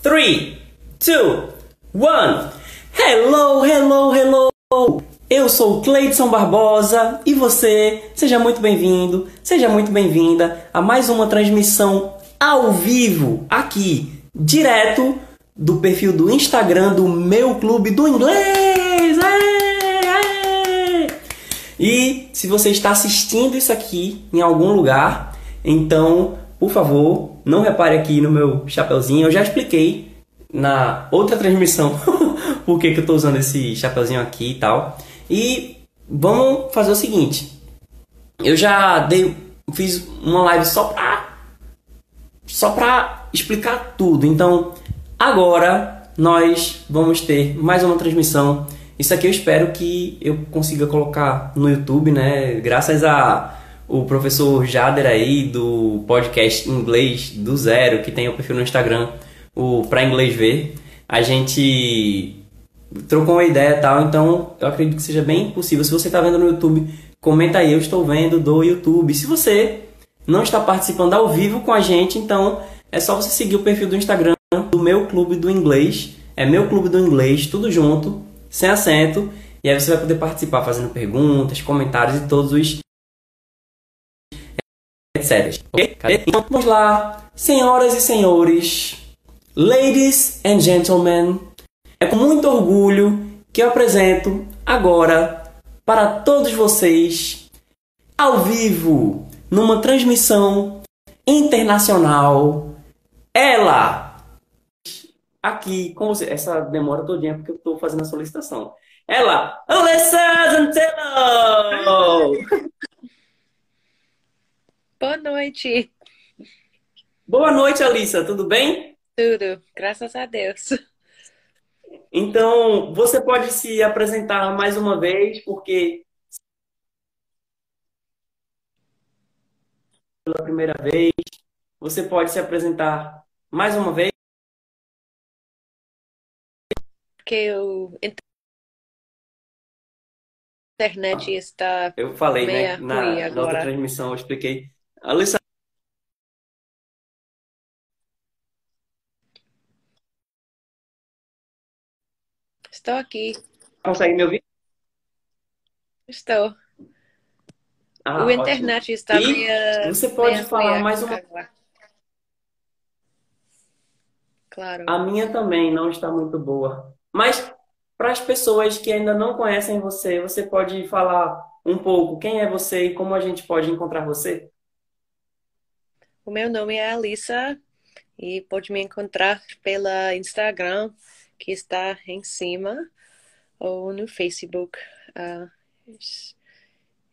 Three, two, one. Hello, hello, hello. Eu sou Cleidson Barbosa e você, seja muito bem-vindo, seja muito bem-vinda a mais uma transmissão ao vivo aqui, direto do perfil do Instagram do meu clube do inglês. Aê, aê. E se você está assistindo isso aqui em algum lugar, então, por favor, não repare aqui no meu chapeuzinho. Eu já expliquei na outra transmissão por que, que eu estou usando esse chapeuzinho aqui e tal. E vamos fazer o seguinte. Eu já dei, fiz uma live só pra, só pra explicar tudo. Então, agora nós vamos ter mais uma transmissão. Isso aqui eu espero que eu consiga colocar no YouTube, né? Graças a o professor Jader aí do podcast Inglês do Zero, que tem o perfil no Instagram, o Pra Inglês Ver. A gente trocou uma ideia e tal, então eu acredito que seja bem possível. Se você está vendo no YouTube, comenta aí, eu estou vendo do YouTube. Se você não está participando ao vivo com a gente, então é só você seguir o perfil do Instagram do meu clube do inglês. É meu clube do inglês, tudo junto, sem acento. E aí você vai poder participar fazendo perguntas, comentários e todos os Ok? Então vamos lá, senhoras e senhores, ladies and gentlemen, é com muito orgulho que eu apresento agora para todos vocês, ao vivo, numa transmissão internacional, ela, aqui, como você, essa demora todinha porque eu estou fazendo a solicitação. Ela, Alessa Zantelo! Boa noite. Boa noite, Alissa, tudo bem? Tudo, graças a Deus. Então, você pode se apresentar mais uma vez, porque pela primeira vez, você pode se apresentar mais uma vez. Porque o internet está Eu falei, né? Na, na outra transmissão eu expliquei. Alissa, Estou aqui, consegue me ouvir? estou. Ah, O internet está E meia, você pode meia falar ruim mais uma agora. Claro. A minha também não está muito boa. Mas para as pessoas que ainda não conhecem você, você pode falar um pouco quem é você e como a gente pode encontrar você? O meu nome é Alissa e pode me encontrar pela Instagram, que está em cima, ou no Facebook. Ah,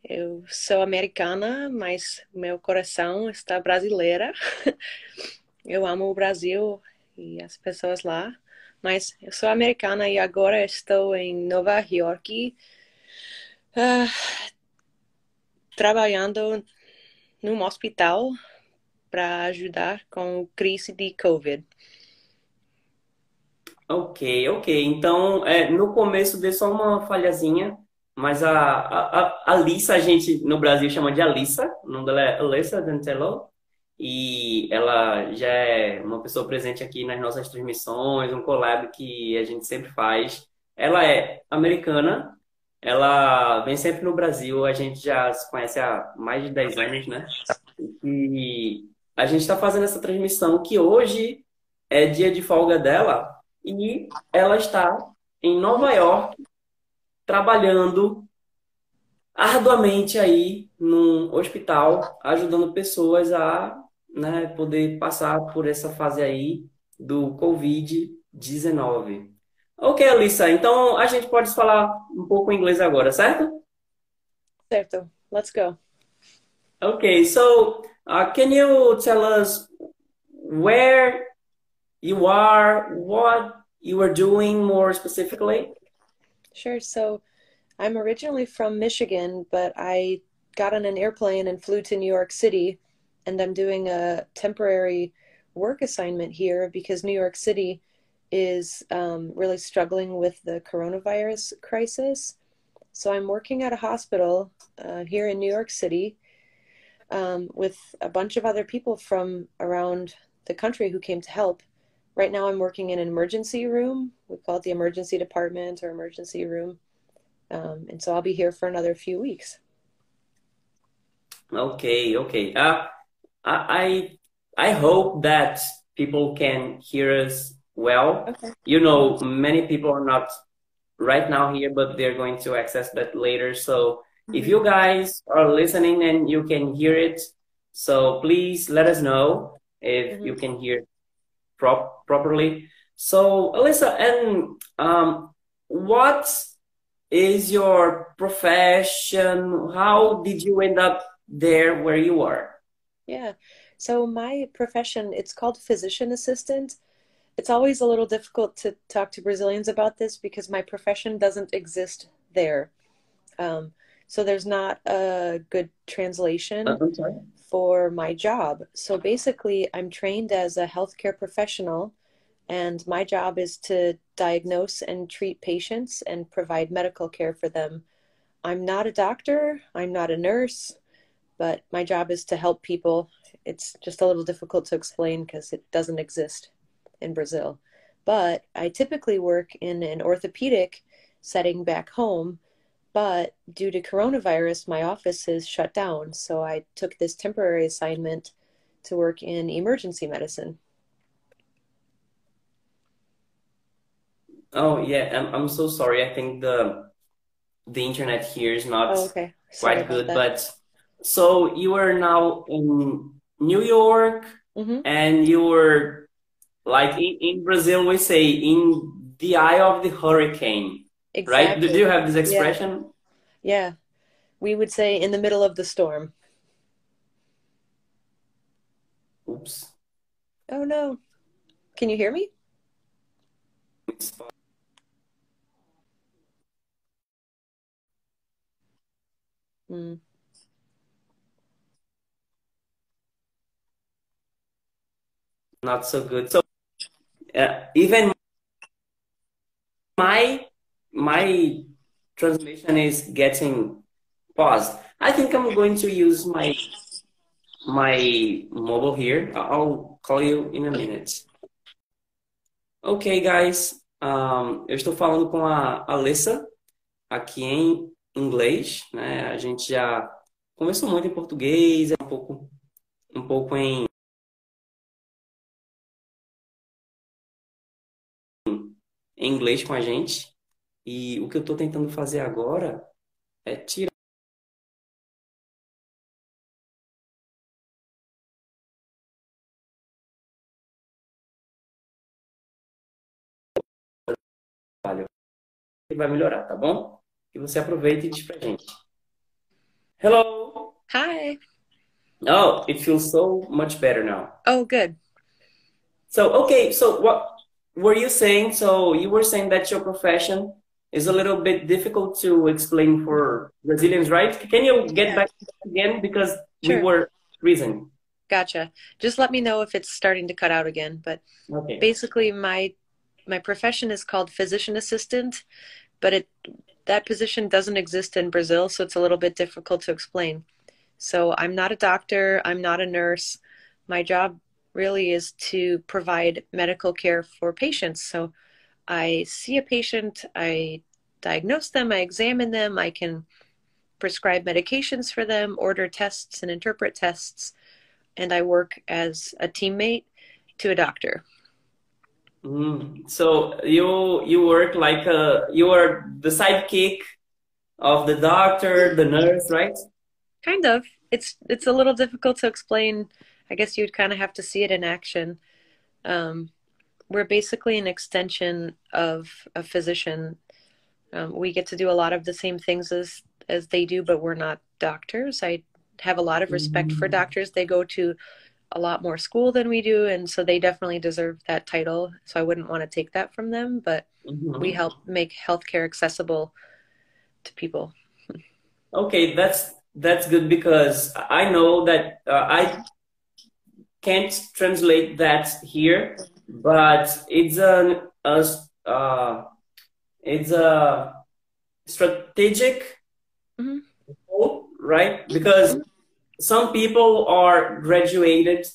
eu sou americana, mas meu coração está brasileira. Eu amo o Brasil e as pessoas lá, mas eu sou americana e agora estou em Nova York, ah, trabalhando num hospital para ajudar com a crise de Covid. Ok, ok. Então, é, no começo deu só uma falhazinha, mas a, a, a a gente no Brasil chama de Alissa, o nome dela é Alissa Dantello, e ela já é uma pessoa presente aqui nas nossas transmissões, um collab que a gente sempre faz. Ela é americana, ela vem sempre no Brasil, a gente já se conhece há mais de 10 anos, né? E a gente está fazendo essa transmissão que hoje é dia de folga dela e ela está em Nova York trabalhando arduamente aí num hospital, ajudando pessoas a, né, poder passar por essa fase aí do Covid-19. Ok, Alissa, então a gente pode falar um pouco inglês agora, certo? Certo, let's go. Okay, so uh, can you tell us where you are, what you are doing more specifically? Sure. So I'm originally from Michigan, but I got on an airplane and flew to New York City, and I'm doing a temporary work assignment here because New York City is um, really struggling with the coronavirus crisis. So I'm working at a hospital uh, here in New York City um, with a bunch of other people from around the country who came to help. right now I'm working in an emergency room. We call it the emergency department or emergency room. Um, and so I'll be here for another few weeks. Okay, okay. Uh, I I hope that people can hear us well. Okay. You know, many people are not right now here, but they're going to access that later. So if Mm-hmm. you guys are listening and you can hear it, so please let us know if Mhm. you can hear prop properly. So Alyssa, and um, what is your profession? How did you end up there where you are? Yeah. So my profession, it's called physician assistant. It's always a little difficult to talk to Brazilians about this because my profession doesn't exist there. Um, so there's not a good translation Uh, for my job. So basically, I'm trained as a healthcare professional, and my job is to diagnose and treat patients and provide medical care for them. I'm not a doctor, I'm not a nurse, but my job is to help people. It's just a little difficult to explain because it doesn't exist in Brazil. But I typically work in an orthopedic setting back home. But due to coronavirus, my office is shut down. So I took this temporary assignment to work in emergency medicine. Oh yeah, I'm I'm so sorry. I think the the internet here is not Oh, okay. Quite good, that. but so you are now in New York hmm and you were like in, in Brazil we say in the eye of the hurricane, right? Do you have this expression? Yeah. We would say in the middle of the storm. Oops. Oh no. Can you hear me? Mm. not so good. So uh, even my my transmission is getting paused. I think I'm going to use my my mobile here. I'll call you in a minute. Ok, guys. Um, eu estou falando com a Alessa aqui em inglês, né? A gente já conversou muito em português, um pouco um pouco em inglês com a gente. E o que eu estou tentando fazer agora é tirar e vai melhorar, tá bom? E você aproveita e diz pra gente. Hello! Hi. Oh, it feels so much better now. Oh, good. So, okay, so what were you saying? So you were saying that your profession is a little bit difficult to explain for Brazilians, right? Can you get Yeah. back again? Because we were freezing. Gotcha. Just let me know if it's starting to cut out again. But Okay. basically, my my profession is called physician assistant, but it that position doesn't exist in Brazil, so it's a little bit difficult to explain. So I'm not a doctor, I'm not a nurse. My job really is to provide medical care for patients. So I see a patient, I diagnose them, I examine them, I can prescribe medications for them, order tests and interpret tests, and I work as a teammate to a doctor. Mm. So you you work like a you are the sidekick of the doctor, the nurse, right? Kind of. It's it's a little difficult to explain. I guess you'd kind of have to see it in action. Um, we're basically an extension of a physician. Um, we get to do a lot of the same things as as they do, but we're not doctors. I have a lot of respect for Mm. doctors. They go to a lot more school than we do, and so they definitely deserve that title. So I wouldn't want to take that from them, but we Mhm. help make healthcare accessible to people. Okay, that's that's good because I know that uh, I can't translate that here, but it's an a, uh, it's a strategic Mhm. goal, right? Because some people are graduated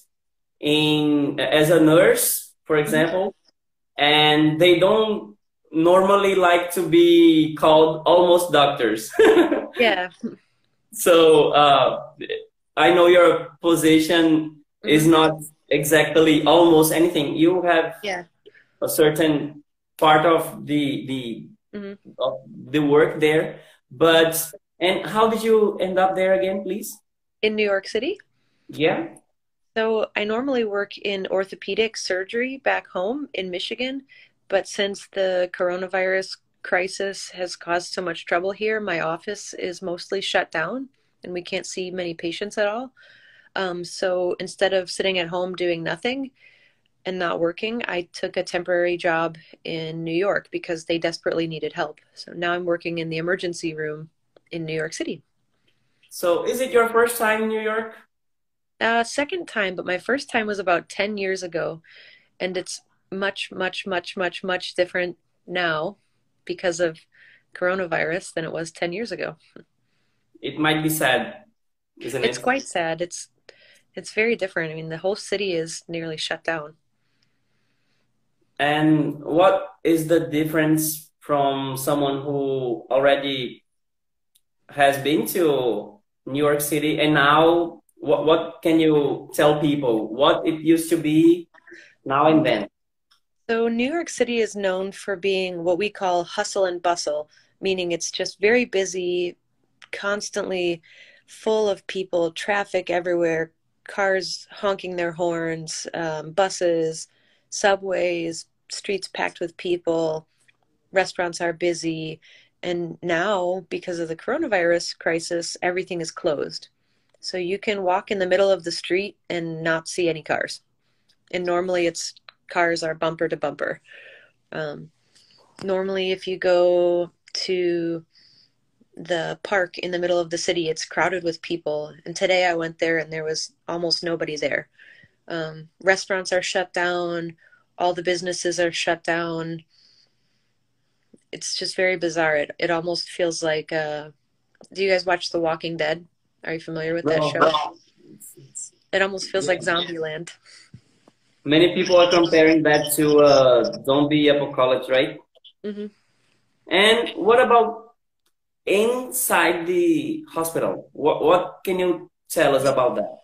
in as a nurse, for example, and they don't normally like to be called almost doctors. yeah. So uh, I know your position mm-hmm. is not exactly almost anything. You have yeah. a certain part of the the mm-hmm. of the work there, but and how did you end up there again, please? In New York City. Yeah. So I normally work in orthopedic surgery back home in Michigan, but since the coronavirus crisis has caused so much trouble here, my office is mostly shut down and we can't see many patients at all. Um, so instead of sitting at home doing nothing and not working, I took a temporary job in New York because they desperately needed help. So now I'm working in the emergency room in New York City. So is it your first time in New York? Uh, second time, but my first time was about 10 years ago. And it's much, much, much, much, much different now because of coronavirus than it was 10 years ago. It might be sad, isn't it's it? It's quite sad. It's it's very different. I mean, the whole city is nearly shut down. And what is the difference from someone who already has been to New York City and now what, what can you tell people what it used to be now and then? So, New York City is known for being what we call hustle and bustle, meaning it's just very busy, constantly full of people, traffic everywhere, cars honking their horns, um, buses, subways, streets packed with people, restaurants are busy. And now, because of the coronavirus crisis, everything is closed. So you can walk in the middle of the street and not see any cars. And normally, it's cars are bumper to bumper. Um, normally, if you go to the park in the middle of the city. It's crowded with people. And today I went there and there was almost nobody there. Um, restaurants are shut down. All the businesses are shut down. It's just very bizarre. It, it almost feels like. Uh, do you guys watch The Walking Dead? Are you familiar with that show? It almost feels yeah. like Zombieland. Many people are comparing that to uh, zombie apocalypse, right? Mm-hmm. And what about inside the hospital. What, what can you tell us about that?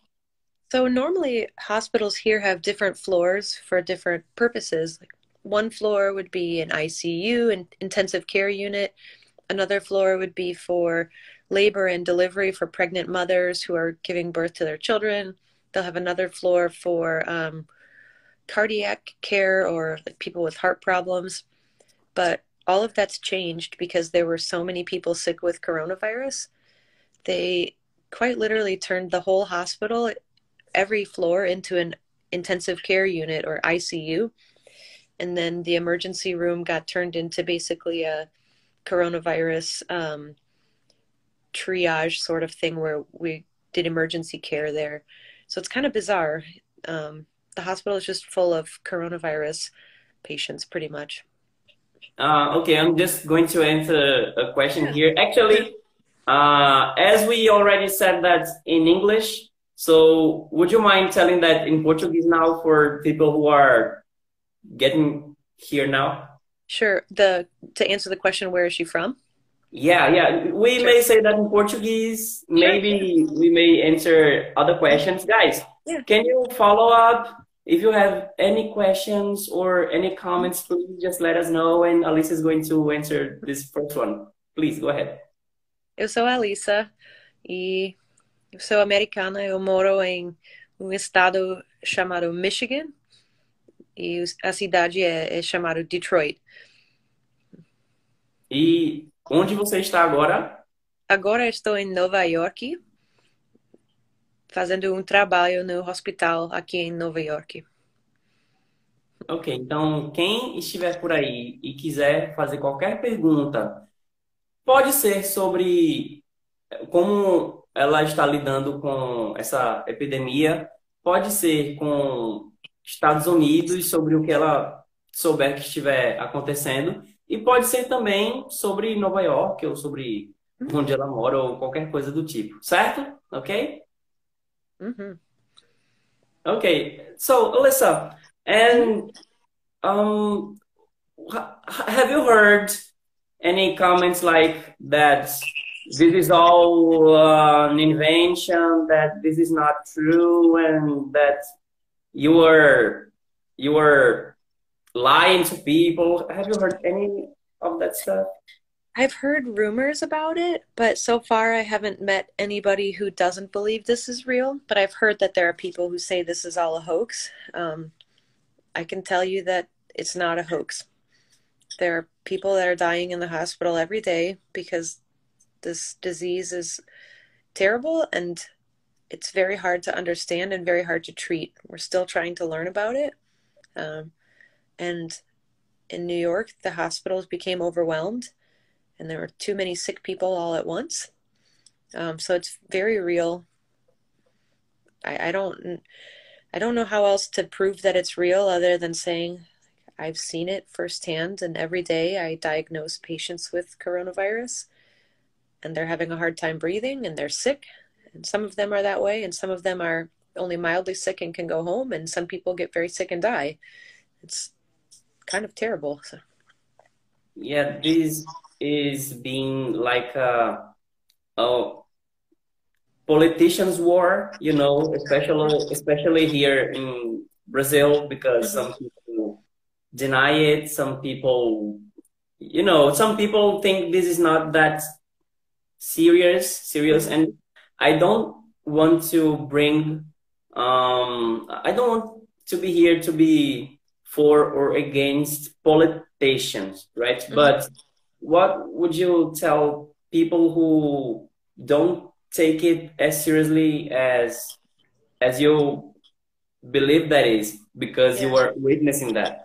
So normally hospitals here have different floors for different purposes. Like one floor would be an ICU, an intensive care unit. Another floor would be for labor and delivery for pregnant mothers who are giving birth to their children. They'll have another floor for um, cardiac care or like people with heart problems. But all of that's changed because there were so many people sick with coronavirus. They quite literally turned the whole hospital, every floor, into an intensive care unit or ICU. And then the emergency room got turned into basically a coronavirus um, triage sort of thing where we did emergency care there. So it's kind of bizarre. Um, the hospital is just full of coronavirus patients, pretty much. Uh, okay, I'm just going to answer a question here. Actually, uh, as we already said that in English, so would you mind telling that in Portuguese now for people who are getting here now? Sure. The to answer the question, where is she from? Yeah, yeah. We sure. may say that in Portuguese. Maybe we may answer other questions, guys. Yeah. Can you follow up if you have any questions or any comments, please just let us know and Alissa is going to answer this first one. Please, go ahead. Eu sou a Alissa e eu sou americana. Eu moro em um estado chamado Michigan e a cidade é, é chamada Detroit. E onde você está agora? Agora estou em Nova York fazendo um trabalho no hospital aqui em Nova York. Ok, então quem estiver por aí e quiser fazer qualquer pergunta, pode ser sobre como ela está lidando com essa epidemia, pode ser com Estados Unidos, sobre o que ela souber que estiver acontecendo, e pode ser também sobre Nova York ou sobre uhum. onde ela mora ou qualquer coisa do tipo, certo? Ok? Mm-hmm. Okay, so Alyssa, and um, have you heard any comments like that? This is all uh, an invention. That this is not true, and that you were you were lying to people. Have you heard any of that stuff? I've heard rumors about it, but so far I haven't met anybody who doesn't believe this is real. But I've heard that there are people who say this is all a hoax. Um, I can tell you that it's not a hoax. There are people that are dying in the hospital every day because this disease is terrible and it's very hard to understand and very hard to treat. We're still trying to learn about it. Um, and in New York, the hospitals became overwhelmed and there were too many sick people all at once. Um, so it's very real. I, I don't I don't know how else to prove that it's real other than saying I've seen it firsthand, and every day I diagnose patients with coronavirus, and they're having a hard time breathing, and they're sick, and some of them are that way, and some of them are only mildly sick and can go home, and some people get very sick and die. It's kind of terrible. So. Yeah, this is being like a, a politicians' war, you know, especially especially here in Brazil, because some people deny it, some people, you know, some people think this is not that serious, serious, and I don't want to bring, um, I don't want to be here to be for or against politicians, right? Mm-hmm. But what would you tell people who don't take it as seriously as as you believe that is because yeah. you were witnessing that?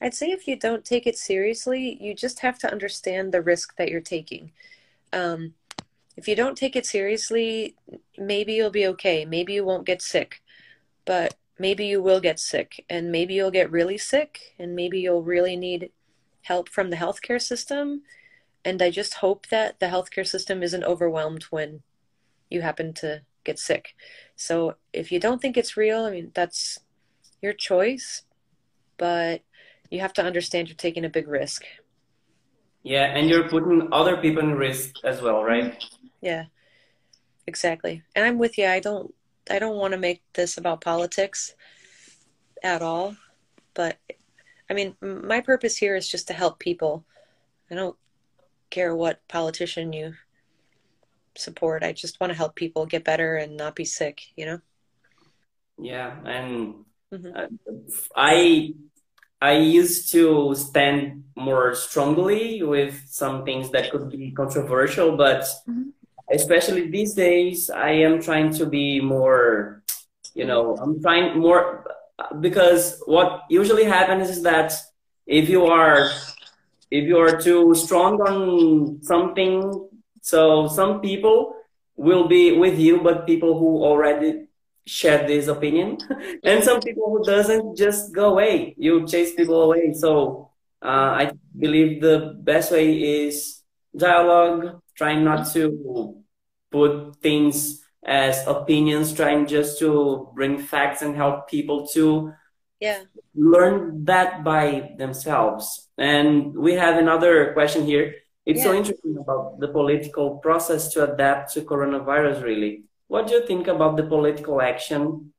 I'd say if you don't take it seriously you just have to understand the risk that you're taking. Um, if you don't take it seriously maybe you'll be okay. Maybe you won't get sick but maybe you will get sick and maybe you'll get really sick and maybe you'll really need help from the healthcare system. And I just hope that the healthcare system isn't overwhelmed when you happen to get sick. So if you don't think it's real, I mean, that's your choice, but you have to understand you're taking a big risk. Yeah, and you're putting other people in risk as well, right? Yeah. Exactly. And I'm with you. I don't I don't want to make this about politics at all, but I mean, my purpose here is just to help people. I don't care what politician you support. I just want to help people get better and not be sick, you know? Yeah, and mm-hmm. uh, I I used to stand more strongly with some things that could be controversial, but mm-hmm. especially these days, I am trying to be more, you know, I'm trying more because what usually happens is that if you are if you are too strong on something so some people will be with you but people who already share this opinion and some people who doesn't just go away. You chase people away. So uh, i believe the best way is dialogue trying not to put things as opinions, trying just to bring facts and help people to yeah. learn that by themselves. And we have another question here. It's yeah. so interesting about the political process to adapt to coronavirus, really. What do you think about the political action?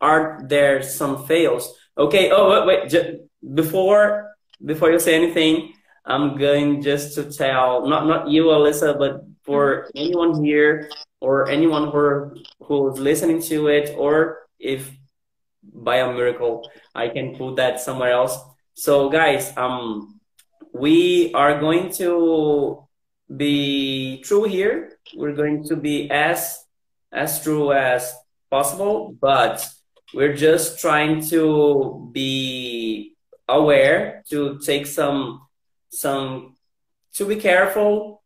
Are there some fails? Okay. Oh, wait, wait. before before you say anything, I'm going just to tell not not you, Alyssa, but for mm-hmm. anyone here or anyone who who's listening to it, or if by a miracle I can put that somewhere else. So guys, um, we are going to be true here. We're going to be as as true as possible, but we're just trying to be aware to take some some to be careful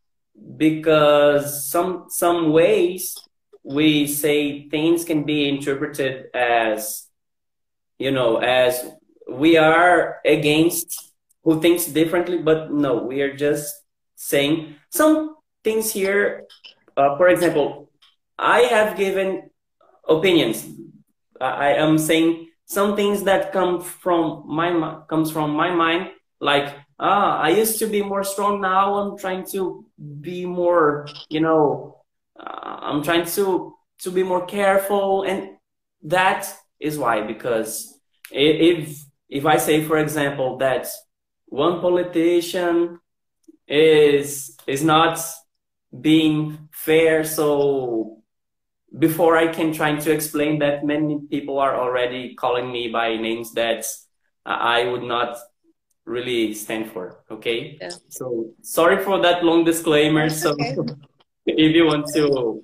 because some some ways we say things can be interpreted as you know as we are against who thinks differently but no we are just saying some things here. Uh, for example i have given opinions. I am saying some things that come from my comes from my mind like ah i used to be more strong. Now i'm trying to be more you know uh, i'm trying to to be more careful. And that is why because if if i say for example that one politician is is not being fair so before i can try to explain that many people are already calling me by names that i would not really stand for okay? Yeah. so sorry for that long disclaimer. That's so okay. if you want to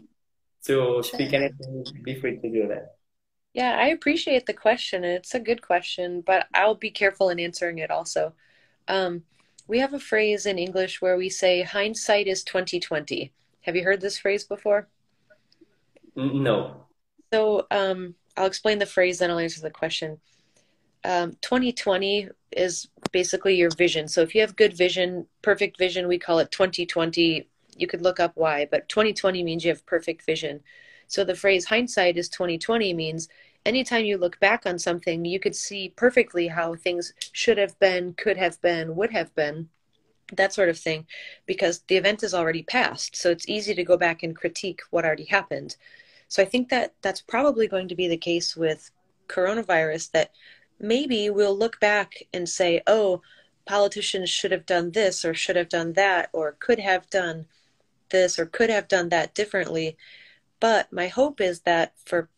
to speak anything be free to do that. Yeah i appreciate the question it's a good question but i'll be careful in answering it also. Um, we have a phrase in english where we say hindsight is 2020 have you heard this phrase before? No. So um, i'll explain the phrase then i'll answer the question um, 2020 is basically your vision. So if you have good vision, perfect vision, we call it 2020. You could look up why, but 2020 means you have perfect vision. So the phrase hindsight is 2020 means anytime you look back on something, you could see perfectly how things should have been, could have been, would have been, that sort of thing, because the event is already past. So it's easy to go back and critique what already happened. So I think that that's probably going to be the case with coronavirus that maybe we'll look back and say, oh, politicians should have done this or should have done that or could have done this or could have done that differently. But my hope is that for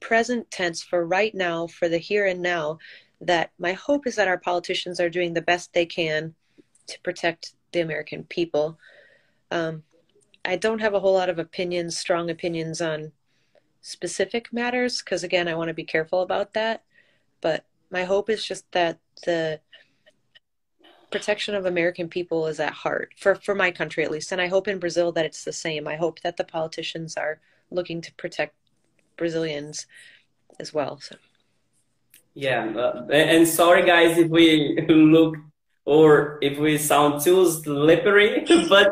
present tense, for right now, for the here and now, that my hope is that our politicians are doing the best they can to protect the American people. Um, I don't have a whole lot of opinions, strong opinions on specific matters, because again, I want to be careful about that. But my hope is just that the protection of American people is at heart for for my country at least, and I hope in Brazil that it's the same. I hope that the politicians are looking to protect Brazilians as well. So. Yeah, uh, and sorry guys if we look or if we sound too slippery, but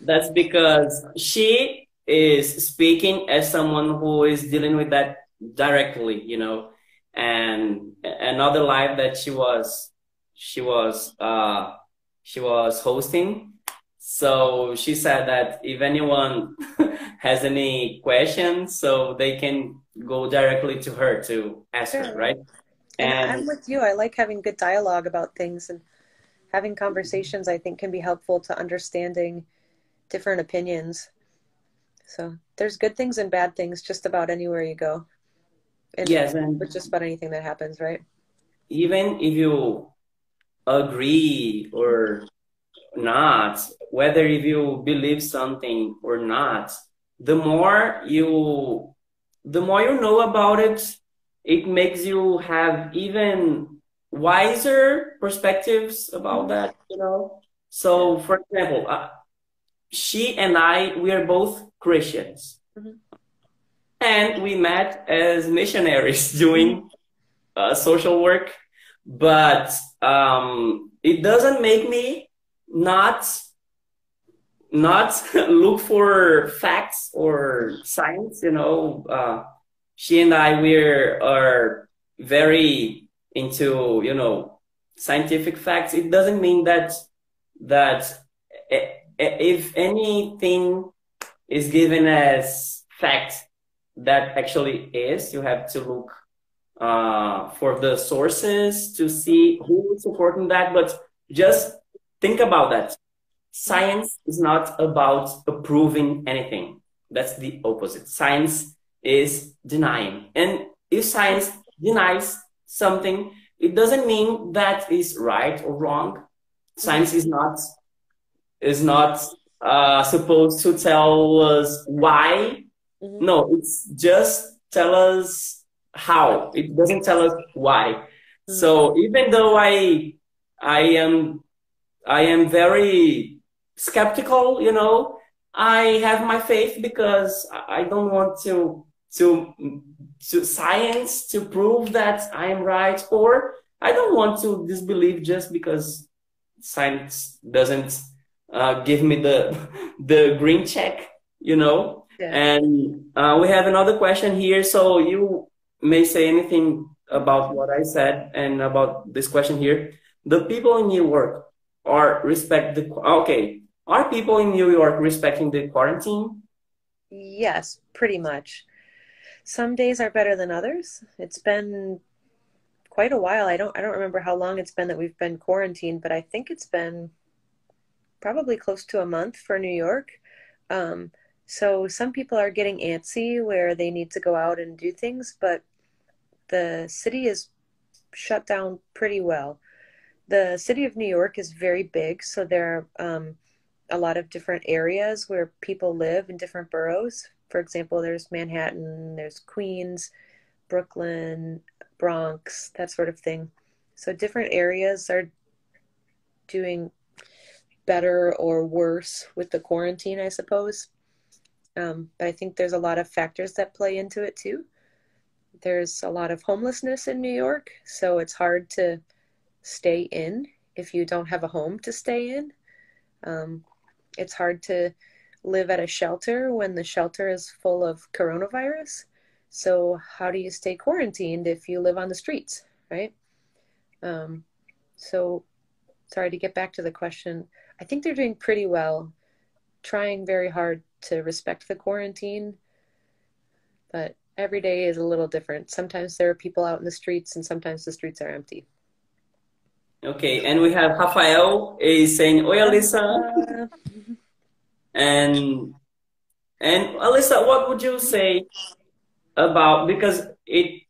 that's because she is speaking as someone who is dealing with that directly, you know and another live that she was she was uh, she was hosting. So she said that if anyone has any questions, so they can go directly to her to ask sure. her, right? And, and I'm with you. I like having good dialogue about things and having conversations. I think can be helpful to understanding different opinions. So there's good things and bad things just about anywhere you go. And yes, and with just about anything that happens, right? Even if you agree or not, whether if you believe something or not, the more you the more you know about it, it makes you have even wiser perspectives about that, you know. So, for example, uh, she and I, we are both Christians. Mm-hmm and we met as missionaries doing uh, social work. But um, it doesn't make me not not look for facts or science you know. Uh, she and i we're are very into you know scientific facts. It doesn't mean that that if anything is given as fact that actually is. You have to look uh, for the sources to see who is supporting that. But just think about that. Science is not about approving anything. That's the opposite. Science is denying. And if science denies something, it doesn't mean that is right or wrong. Science is not is not uh, supposed to tell us why Mm-hmm. No, it's just tell us how. It doesn't tell us why. Mm-hmm. So even though I I am I am very skeptical, you know, I have my faith because I don't want to to to science to prove that I am right, or I don't want to disbelieve just because science doesn't uh, give me the the green check, you know. And uh, we have another question here. So you may say anything about what I said and about this question here. the people in New York are respect the okay. Are people in New York respecting the quarantine? Yes, pretty much. Some days are better than others. It's been quite a while. I don't I don't remember how long it's been that we've been quarantined, but I think it's been probably close to a month for New York. Um, so some people are getting antsy where they need to go out and do things, but the city is shut down pretty well. The city of New York is very big, so there are um, a lot of different areas where people live in different boroughs. For example, there's Manhattan, there's Queens, Brooklyn, Bronx, that sort of thing. So different areas are doing better or worse with the quarantine, I suppose. Um, but I think there's a lot of factors that play into it too. There's a lot of homelessness in New York, so it's hard to stay in if you don't have a home to stay in. Um, it's hard to live at a shelter when the shelter is full of coronavirus. So, how do you stay quarantined if you live on the streets, right? Um, so, sorry to get back to the question. I think they're doing pretty well, trying very hard to respect the quarantine, but every day is a little different. Sometimes there are people out in the streets, and sometimes the streets are empty. Okay, and we have Rafael is saying, "Oi, Alyssa," and and Alyssa, what would you say about because it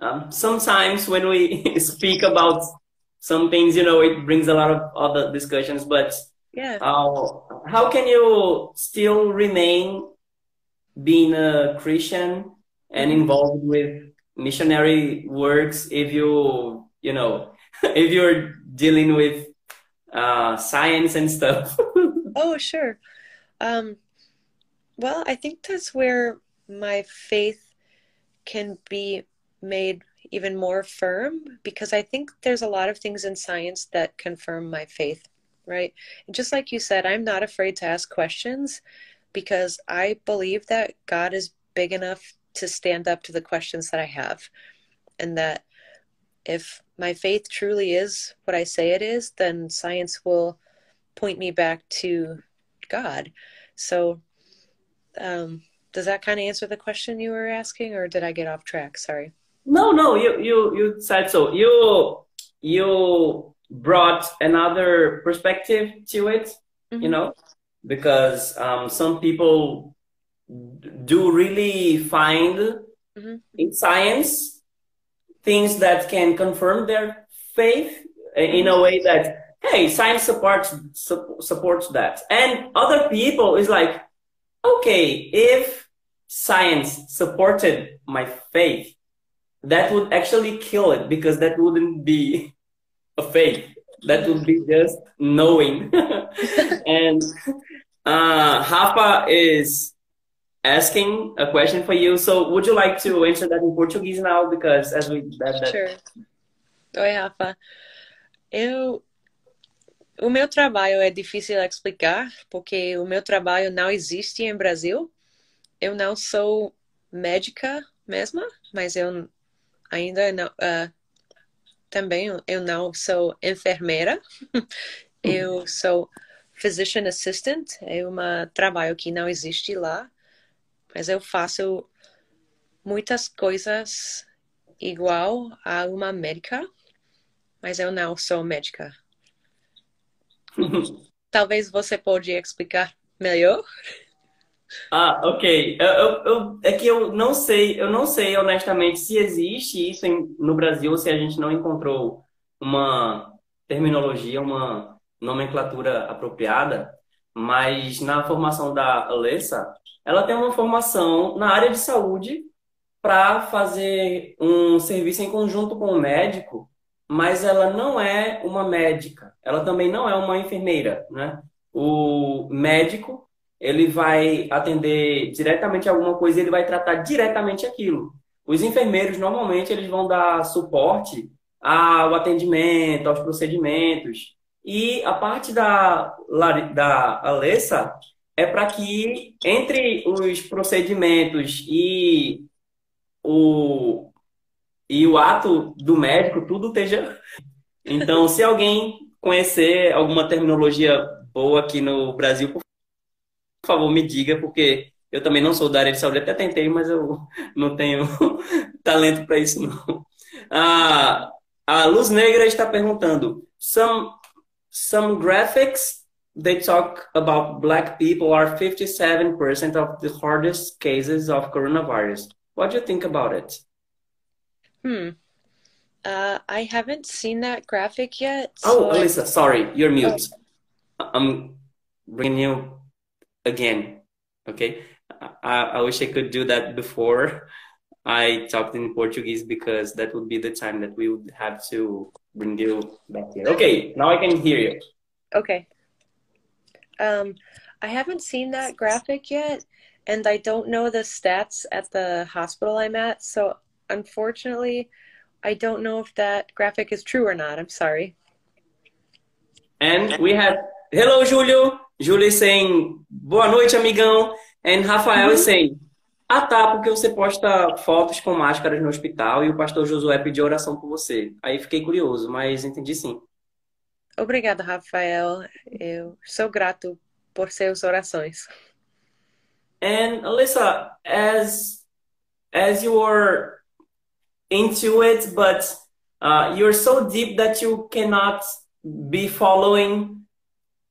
um, sometimes when we speak about some things, you know, it brings a lot of other discussions, but yeah, uh, how can you still remain being a Christian and involved with missionary works if you you know if you're dealing with uh, science and stuff. oh, sure. Um, well, I think that's where my faith can be made even more firm because I think there's a lot of things in science that confirm my faith, right? And just like you said, I'm not afraid to ask questions because I believe that God is big enough to stand up to the questions that I have and that if my faith truly is what I say it is, then science will point me back to God. So, um, does that kind of answer the question you were asking, or did I get off track? Sorry. No, no, you you you said so. You you brought another perspective to it, mm-hmm. you know, because um, some people do really find mm-hmm. in science things that can confirm their faith in a way that hey science supports su- supports that and other people is like okay if science supported my faith that would actually kill it because that wouldn't be faith that would be just knowing and uh Rafa is asking a question for you. So would you like to answer that in Portuguese now? Because as we that, that... Sure. Oi, Rafa. Eu o meu trabalho é difícil explicar porque o meu trabalho não existe em Brasil. Eu não sou médica mesmo, mas eu ainda não uh, também eu não sou enfermeira. eu sou physician assistant, é um trabalho que não existe lá mas eu faço muitas coisas igual a uma médica, mas eu não sou médica. Talvez você pode explicar melhor? Ah, ok. Eu, eu, eu, é que eu não sei, eu não sei honestamente se existe isso em, no Brasil ou se a gente não encontrou uma terminologia, uma nomenclatura apropriada, mas na formação da Alessa, ela tem uma formação na área de saúde para fazer um serviço em conjunto com o médico, mas ela não é uma médica, ela também não é uma enfermeira, né? O médico, ele vai atender diretamente alguma coisa, ele vai tratar diretamente aquilo. Os enfermeiros, normalmente, eles vão dar suporte ao atendimento, aos procedimentos. E a parte da, da Alessa, é para que entre os procedimentos e o, e o ato do médico, tudo esteja Então, se alguém conhecer alguma terminologia boa aqui no Brasil, por favor, me diga, porque eu também não sou da área de saúde, até tentei, mas eu não tenho talento para isso, não. Ah, a Luz Negra está perguntando: some, some graphics they talk about black people are 57% of the hardest cases of coronavirus. What do you think about it? Hmm. Uh, I haven't seen that graphic yet. Oh, so Alyssa, sorry, you're mute. Oh. I'm bringing you again. Okay. I, I wish I could do that before I talked in Portuguese because that would be the time that we would have to bring you back here. Okay, now I can hear you. Okay. Um, I haven't seen that graphic yet, and I don't know the stats at the hospital I'm at. So unfortunately, I don't know if that graphic is true or not. I'm sorry. And we have hello, Julio. Julio saying boa noite, amigão. And Rafael is saying ah tá, porque você posta fotos com máscaras no hospital e o pastor Josué pediu oração por você. Aí fiquei curioso, mas entendi sim. Obrigada, Rafael. Eu sou grato por suas orações. And Alyssa, as as you were into it, but uh, you're so deep that you cannot be following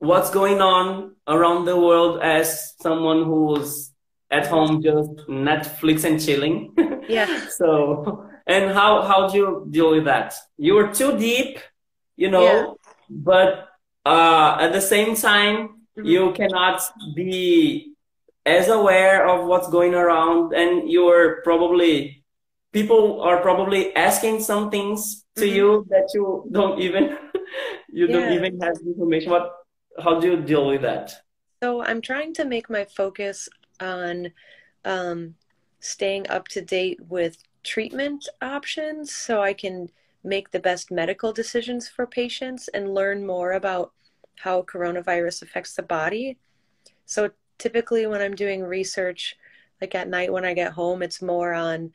what's going on around the world as someone who's at home just Netflix and chilling. Yeah. so, and how how do you deal with that? You were too deep, you know. Yeah but uh, at the same time mm-hmm. you cannot be as aware of what's going around and you're probably people are probably asking some things to mm-hmm. you that you don't even you yeah. don't even have information what how do you deal with that so i'm trying to make my focus on um, staying up to date with treatment options so i can make the best medical decisions for patients and learn more about how coronavirus affects the body. So typically when I'm doing research, like at night when I get home, it's more on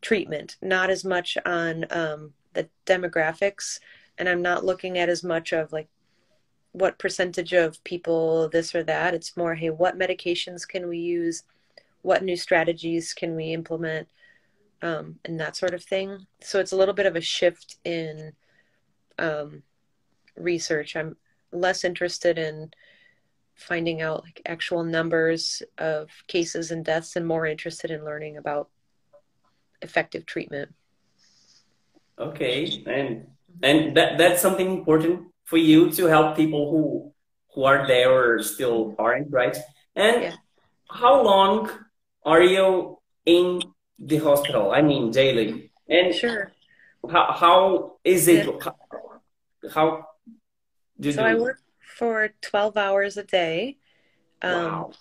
treatment, not as much on um, the demographics. And I'm not looking at as much of like what percentage of people this or that. It's more, hey, what medications can we use? What new strategies can we implement? um, and that sort of thing. So it's a little bit of a shift in um, research. I'm less interested in finding out like actual numbers of cases and deaths and more interested in learning about effective treatment. Okay, and and that that's something important for you to help people who who are there or still aren't, right? And yeah. how long are you in the hospital? I mean, daily. And sure. How how is it? Yeah. How, how do so I work for twelve hours a day. Um, wow.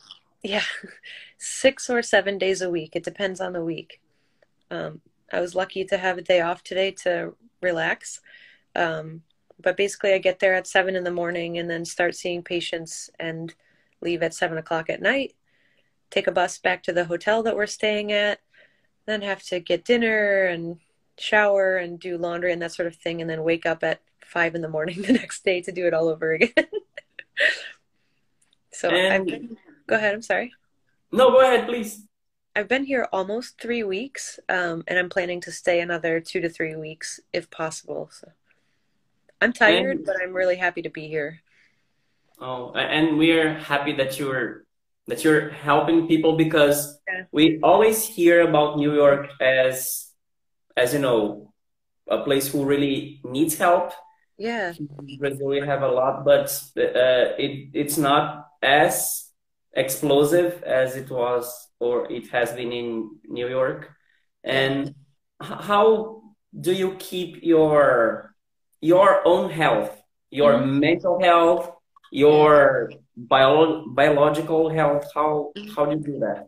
Yeah, six or seven days a week. It depends on the week. Um, I was lucky to have a day off today to relax. Um, but basically, I get there at seven in the morning and then start seeing patients and leave at seven o'clock at night. Take a bus back to the hotel that we're staying at then have to get dinner and shower and do laundry and that sort of thing, and then wake up at five in the morning the next day to do it all over again. so and... been... go ahead. I'm sorry. No, go ahead, please. I've been here almost three weeks, um, and I'm planning to stay another two to three weeks if possible. So I'm tired, and... but I'm really happy to be here. Oh, and we're happy that you're that you're helping people because yeah. we always hear about New York as as you know a place who really needs help. Yeah, in Brazil we have a lot, but uh, it it's not as explosive as it was or it has been in New York. And how do you keep your your own health, your mm-hmm. mental health, your bio- biological health how how do you do that?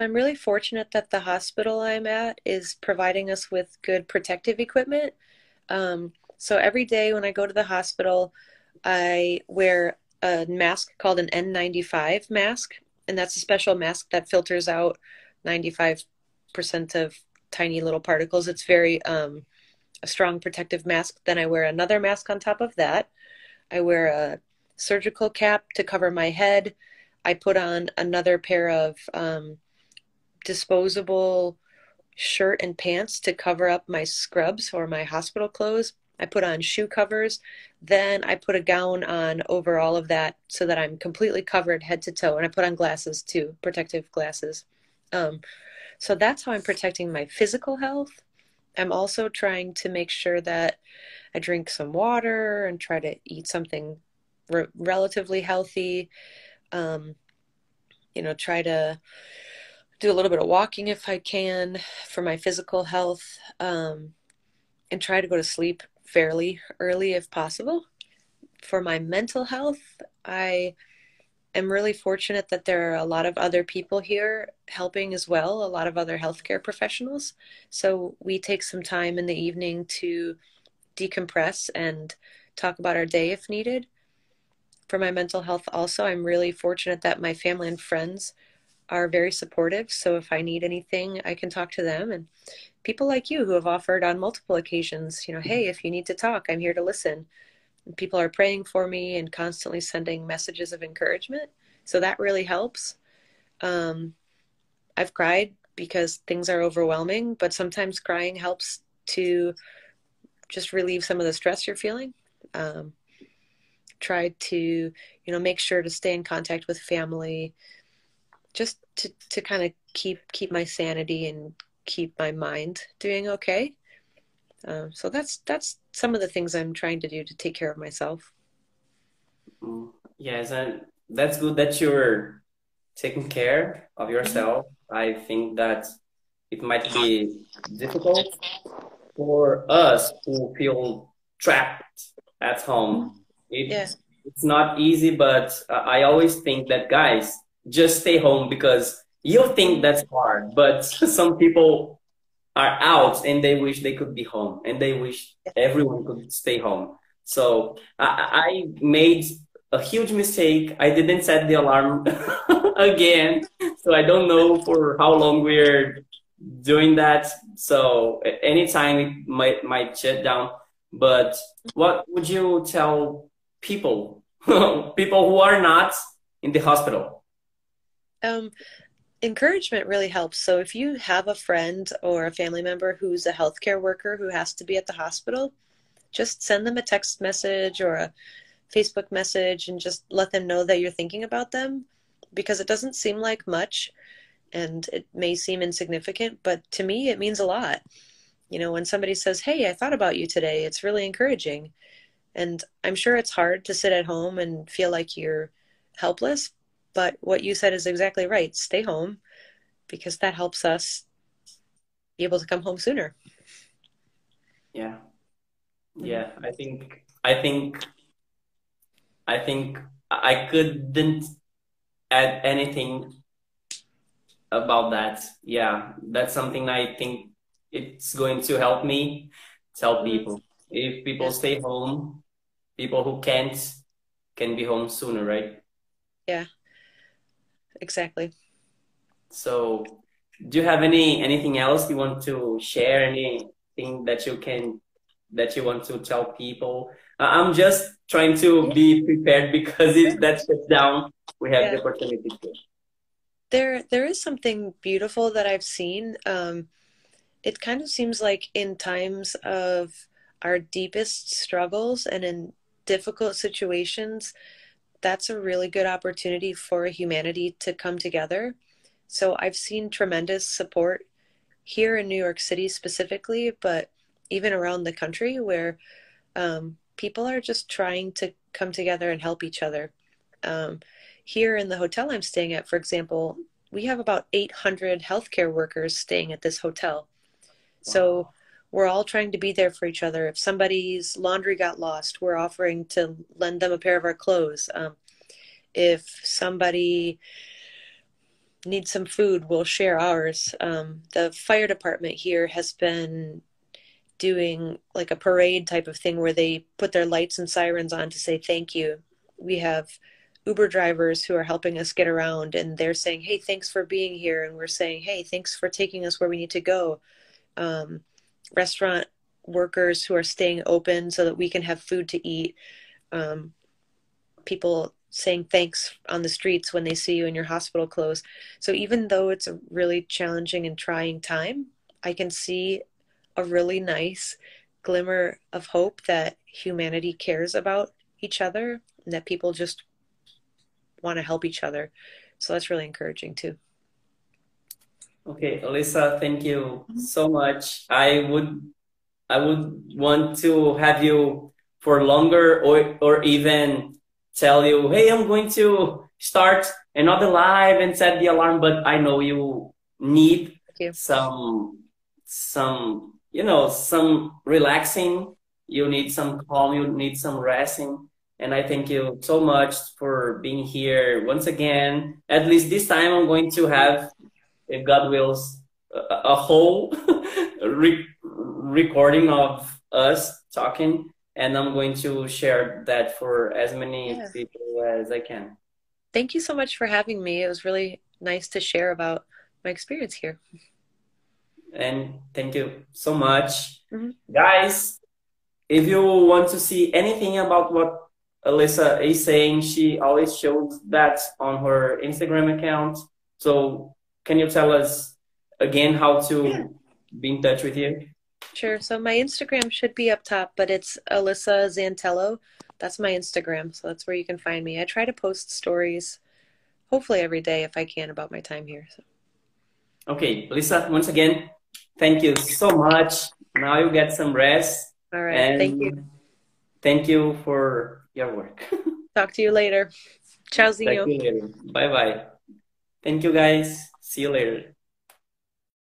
I'm really fortunate that the hospital i'm at is providing us with good protective equipment. Um, so every day when i go to the hospital i wear a mask called an n95 mask and that's a special mask that filters out 95% of tiny little particles. It's very um, a strong protective mask. Then I wear another mask on top of that. I wear a surgical cap to cover my head. I put on another pair of um, disposable shirt and pants to cover up my scrubs or my hospital clothes. I put on shoe covers. Then I put a gown on over all of that so that I'm completely covered head to toe. And I put on glasses too, protective glasses. Um, so that's how I'm protecting my physical health. I'm also trying to make sure that I drink some water and try to eat something re- relatively healthy. Um, you know, try to do a little bit of walking if I can for my physical health, um, and try to go to sleep fairly early if possible. For my mental health, I am really fortunate that there are a lot of other people here helping as well, a lot of other healthcare professionals. So we take some time in the evening to decompress and talk about our day if needed. For my mental health, also, I'm really fortunate that my family and friends are very supportive. So if I need anything, I can talk to them. And people like you who have offered on multiple occasions, you know, hey, if you need to talk, I'm here to listen. People are praying for me and constantly sending messages of encouragement. So that really helps. Um, I've cried because things are overwhelming, but sometimes crying helps to just relieve some of the stress you're feeling. Um, try to, you know, make sure to stay in contact with family, just to, to kind of keep keep my sanity and keep my mind doing okay. Um, so that's that's some of the things I'm trying to do to take care of myself. Mm, yes, and that's good that you're taking care of yourself. I think that it might be difficult for us who feel trapped at home. It, yeah. It's not easy, but I always think that guys just stay home because you think that's hard, but some people are out and they wish they could be home and they wish everyone could stay home. So I, I made a huge mistake. I didn't set the alarm again. So I don't know for how long we're doing that. So anytime it might, might shut down. But what would you tell people, people who are not in the hospital? Um, encouragement really helps. So if you have a friend or a family member who's a healthcare worker who has to be at the hospital, just send them a text message or a Facebook message and just let them know that you're thinking about them because it doesn't seem like much and it may seem insignificant, but to me it means a lot. You know, when somebody says, "Hey, I thought about you today." It's really encouraging. And I'm sure it's hard to sit at home and feel like you're helpless, but what you said is exactly right. Stay home because that helps us be able to come home sooner. Yeah. Yeah, I think I think I think I couldn't add anything about that. Yeah, that's something I think it's going to help me tell mm-hmm. people. If people stay home, people who can't can be home sooner, right? Yeah exactly. So, do you have any anything else you want to share? Anything that you can that you want to tell people? I'm just trying to be prepared because if that shuts down, we have yeah. the opportunity to. There, there is something beautiful that I've seen. Um, it kind of seems like in times of our deepest struggles and in difficult situations, that's a really good opportunity for humanity to come together. So I've seen tremendous support here in New York City specifically, but even around the country where um, people are just trying to come together and help each other. Um, here in the hotel I'm staying at, for example, we have about 800 healthcare workers staying at this hotel. Wow. So we're all trying to be there for each other. If somebody's laundry got lost, we're offering to lend them a pair of our clothes. Um, if somebody needs some food, we'll share ours. Um, the fire department here has been doing like a parade type of thing where they put their lights and sirens on to say thank you. We have Uber drivers who are helping us get around and they're saying, hey, thanks for being here. And we're saying, hey, thanks for taking us where we need to go. Um, restaurant workers who are staying open so that we can have food to eat. Um, people saying thanks on the streets when they see you in your hospital clothes. So even though it's a really challenging and trying time, I can see a really nice glimmer of hope that humanity cares about each other and that people just want to help each other. So that's really encouraging too. Okay, Alyssa, thank you mm-hmm. so much. I would I would want to have you for longer or or even tell you, hey, I'm going to start another live and set the alarm, but I know you need you. some some you know some relaxing you need some calm you need some resting and i thank you so much for being here once again at least this time i'm going to have if god wills a, a whole re recording of us talking and i'm going to share that for as many yeah. people as i can thank you so much for having me it was really nice to share about my experience here and thank you so much. Mm-hmm. Guys, if you want to see anything about what Alyssa is saying, she always shows that on her Instagram account. So can you tell us again how to yeah. be in touch with you? Sure. So my Instagram should be up top, but it's Alyssa Zantello. That's my Instagram. So that's where you can find me. I try to post stories hopefully every day if I can about my time here. So. Okay, Alyssa, once again, Thank you so much. Now you get some rest. All right. thank you. Thank you for your work. Talk to you later. Ciao, Bye bye. Thank you, guys. See you later.